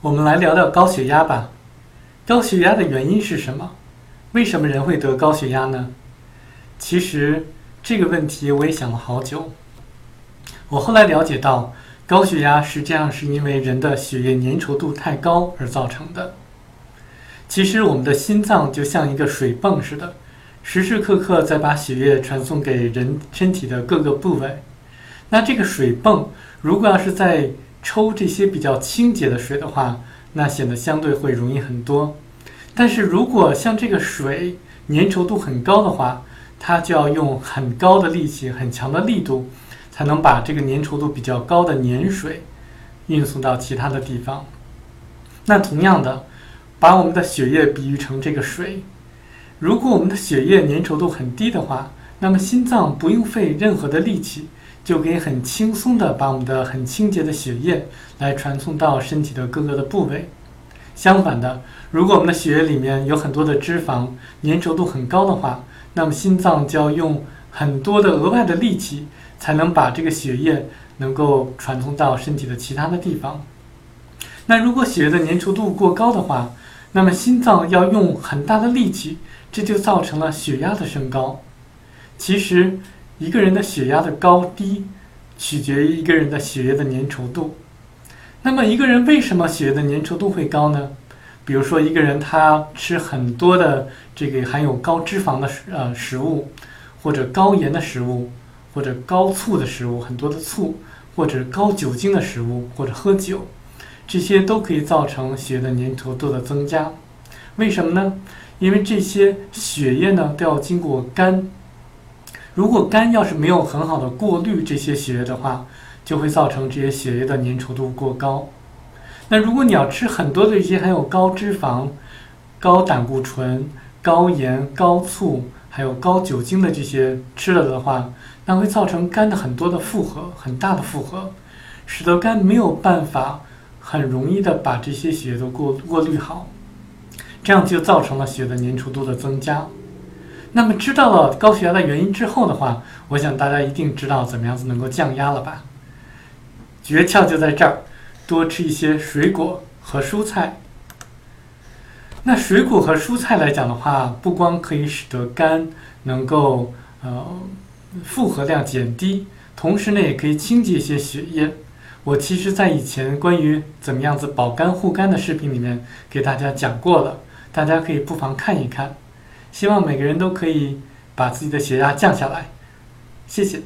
我们来聊聊高血压吧。高血压的原因是什么？为什么人会得高血压呢？其实这个问题我也想了好久。我后来了解到，高血压实际上是因为人的血液粘稠度太高而造成的。其实我们的心脏就像一个水泵似的，时时刻刻在把血液传送给人身体的各个部位。那这个水泵如果要是在抽这些比较清洁的水的话，那显得相对会容易很多。但是如果像这个水粘稠度很高的话，它就要用很高的力气、很强的力度，才能把这个粘稠度比较高的粘水运送到其他的地方。那同样的，把我们的血液比喻成这个水，如果我们的血液粘稠度很低的话，那么心脏不用费任何的力气。就可以很轻松的把我们的很清洁的血液来传送到身体的各个的部位。相反的，如果我们的血液里面有很多的脂肪，粘稠度很高的话，那么心脏就要用很多的额外的力气，才能把这个血液能够传送到身体的其他的地方。那如果血液的粘稠度过高的话，那么心脏要用很大的力气，这就造成了血压的升高。其实。一个人的血压的高低，取决于一个人的血液的粘稠度。那么，一个人为什么血液的粘稠度会高呢？比如说，一个人他吃很多的这个含有高脂肪的食呃食物，或者高盐的食物，或者高醋的食物，很多的醋，或者高酒精的食物，或者喝酒，这些都可以造成血液的粘稠度的增加。为什么呢？因为这些血液呢都要经过肝。如果肝要是没有很好的过滤这些血液的话，就会造成这些血液的粘稠度过高。那如果你要吃很多的一些含有高脂肪、高胆固醇、高盐、高醋，还有高酒精的这些吃了的话，那会造成肝的很多的负荷，很大的负荷，使得肝没有办法很容易的把这些血液都过过滤好，这样就造成了血的粘稠度的增加。那么知道了高血压的原因之后的话，我想大家一定知道怎么样子能够降压了吧？诀窍就在这儿，多吃一些水果和蔬菜。那水果和蔬菜来讲的话，不光可以使得肝能够呃负荷量减低，同时呢也可以清洁一些血液。我其实在以前关于怎么样子保肝护肝的视频里面给大家讲过了，大家可以不妨看一看。希望每个人都可以把自己的血压降下来，谢谢。